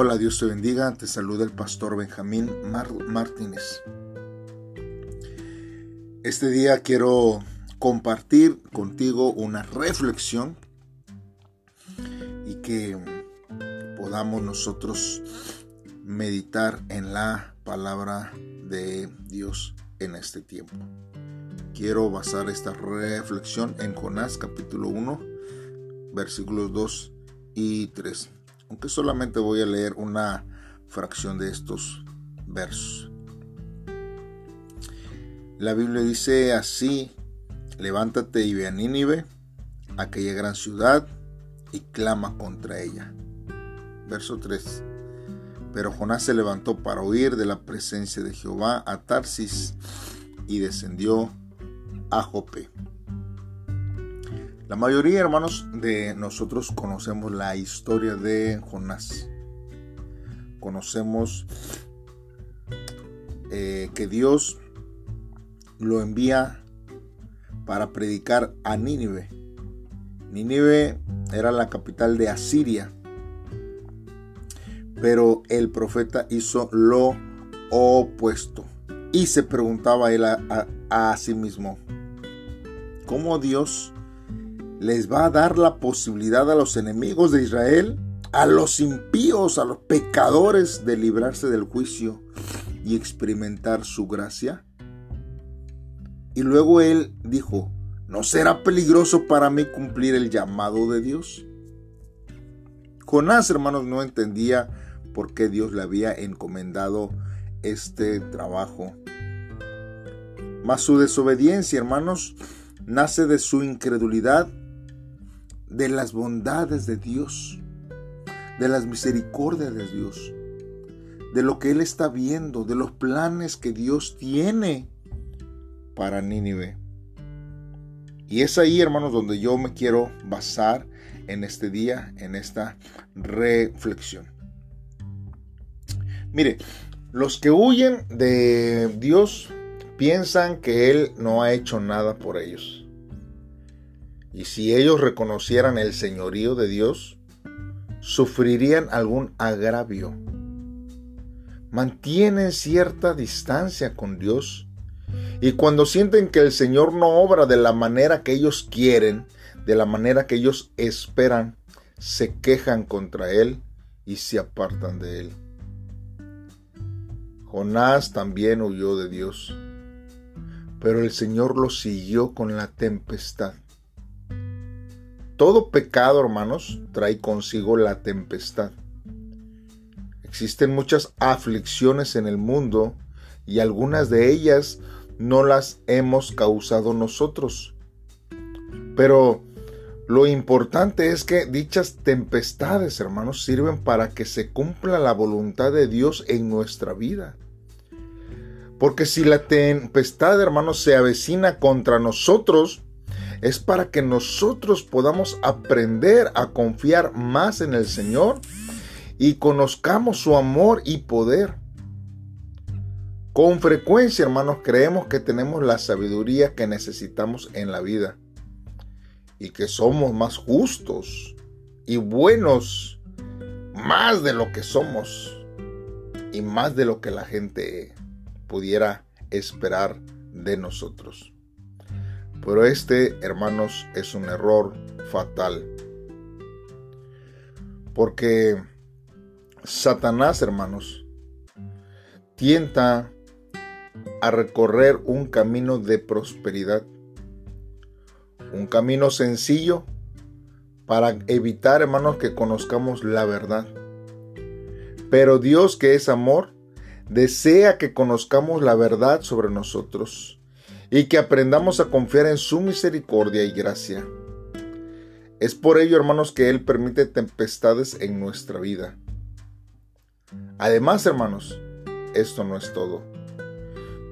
Hola, Dios te bendiga. Te saluda el pastor Benjamín Martínez. Este día quiero compartir contigo una reflexión y que podamos nosotros meditar en la palabra de Dios en este tiempo. Quiero basar esta reflexión en Jonás capítulo 1, versículos 2 y 3 aunque solamente voy a leer una fracción de estos versos. La Biblia dice así, levántate y ve a Nínive, aquella gran ciudad, y clama contra ella. Verso 3. Pero Jonás se levantó para huir de la presencia de Jehová a Tarsis y descendió a Jope. La mayoría, hermanos, de nosotros conocemos la historia de Jonás. Conocemos eh, que Dios lo envía para predicar a Nínive. Nínive era la capital de Asiria. Pero el profeta hizo lo opuesto. Y se preguntaba él a, a sí mismo, ¿cómo Dios les va a dar la posibilidad a los enemigos de Israel, a los impíos, a los pecadores de librarse del juicio y experimentar su gracia? Y luego él dijo, ¿no será peligroso para mí cumplir el llamado de Dios? Jonás, hermanos, no entendía por qué Dios le había encomendado este trabajo. Mas su desobediencia, hermanos, nace de su incredulidad de las bondades de Dios, de las misericordias de Dios, de lo que Él está viendo, de los planes que Dios tiene para Nínive. Y es ahí, hermanos, donde yo me quiero basar en este día, en esta reflexión. Mire, los que huyen de Dios piensan que Él no ha hecho nada por ellos. Y si ellos reconocieran el señorío de Dios, sufrirían algún agravio. Mantienen cierta distancia con Dios. Y cuando sienten que el Señor no obra de la manera que ellos quieren, de la manera que ellos esperan, se quejan contra Él y se apartan de Él. Jonás también huyó de Dios, pero el Señor lo siguió con la tempestad. Todo pecado, hermanos, trae consigo la tempestad. Existen muchas aflicciones en el mundo y algunas de ellas no las hemos causado nosotros. Pero lo importante es que dichas tempestades, hermanos, sirven para que se cumpla la voluntad de Dios en nuestra vida. Porque si la tempestad, hermanos, se avecina contra nosotros, es para que nosotros podamos aprender a confiar más en el Señor y conozcamos su amor y poder. Con frecuencia, hermanos, creemos que tenemos la sabiduría que necesitamos en la vida y que somos más justos y buenos, más de lo que somos y más de lo que la gente pudiera esperar de nosotros. Pero este, hermanos, es un error fatal. Porque Satanás, hermanos, tienta a recorrer un camino de prosperidad. Un camino sencillo para evitar, hermanos, que conozcamos la verdad. Pero Dios, que es amor, desea que conozcamos la verdad sobre nosotros y que aprendamos a confiar en su misericordia y gracia. Es por ello, hermanos, que Él permite tempestades en nuestra vida. Además, hermanos, esto no es todo.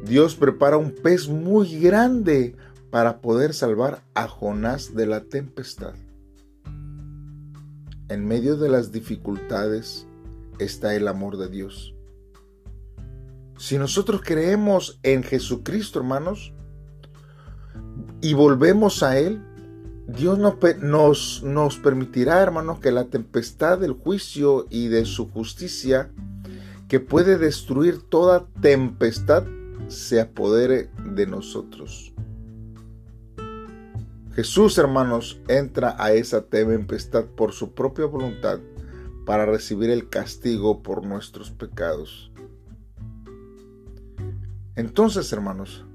Dios prepara un pez muy grande para poder salvar a Jonás de la tempestad. En medio de las dificultades está el amor de Dios. Si nosotros creemos en Jesucristo, hermanos, y volvemos a Él, Dios nos, nos permitirá, hermanos, que la tempestad del juicio y de su justicia, que puede destruir toda tempestad, se apodere de nosotros. Jesús, hermanos, entra a esa tempestad por su propia voluntad para recibir el castigo por nuestros pecados. Entonces, hermanos,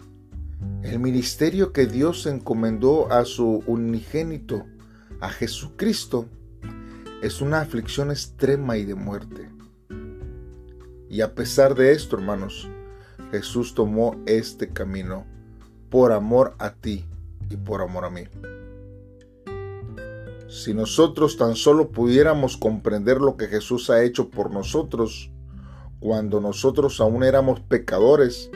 el ministerio que Dios encomendó a su unigénito, a Jesucristo, es una aflicción extrema y de muerte. Y a pesar de esto, hermanos, Jesús tomó este camino por amor a ti y por amor a mí. Si nosotros tan solo pudiéramos comprender lo que Jesús ha hecho por nosotros, cuando nosotros aún éramos pecadores,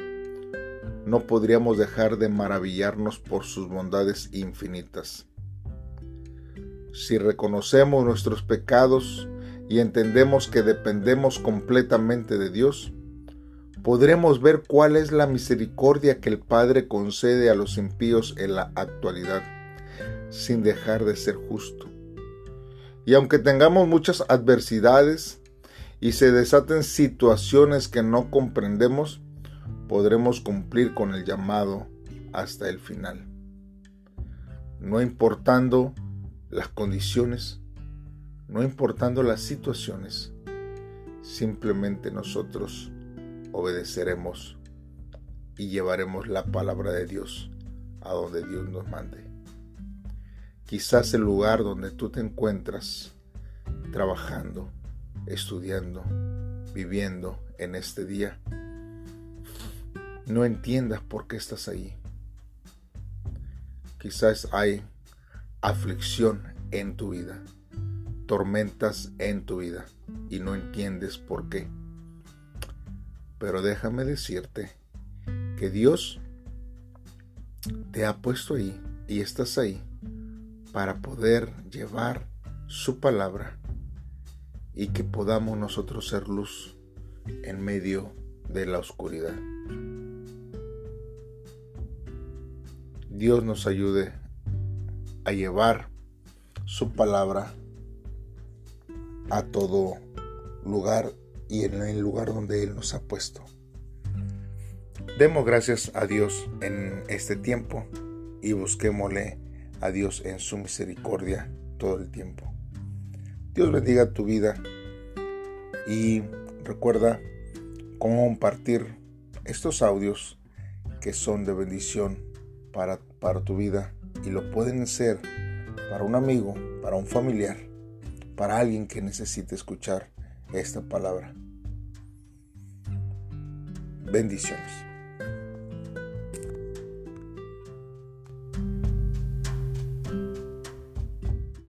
no podríamos dejar de maravillarnos por sus bondades infinitas. Si reconocemos nuestros pecados y entendemos que dependemos completamente de Dios, podremos ver cuál es la misericordia que el Padre concede a los impíos en la actualidad, sin dejar de ser justo. Y aunque tengamos muchas adversidades y se desaten situaciones que no comprendemos, podremos cumplir con el llamado hasta el final. No importando las condiciones, no importando las situaciones, simplemente nosotros obedeceremos y llevaremos la palabra de Dios a donde Dios nos mande. Quizás el lugar donde tú te encuentras trabajando, estudiando, viviendo en este día, no entiendas por qué estás ahí. Quizás hay aflicción en tu vida, tormentas en tu vida y no entiendes por qué. Pero déjame decirte que Dios te ha puesto ahí y estás ahí para poder llevar su palabra y que podamos nosotros ser luz en medio de la oscuridad. Dios nos ayude a llevar su palabra a todo lugar y en el lugar donde Él nos ha puesto. Demos gracias a Dios en este tiempo y busquémosle a Dios en su misericordia todo el tiempo. Dios bendiga tu vida y recuerda compartir estos audios que son de bendición para, para tu vida y lo pueden ser para un amigo, para un familiar, para alguien que necesite escuchar esta palabra. Bendiciones.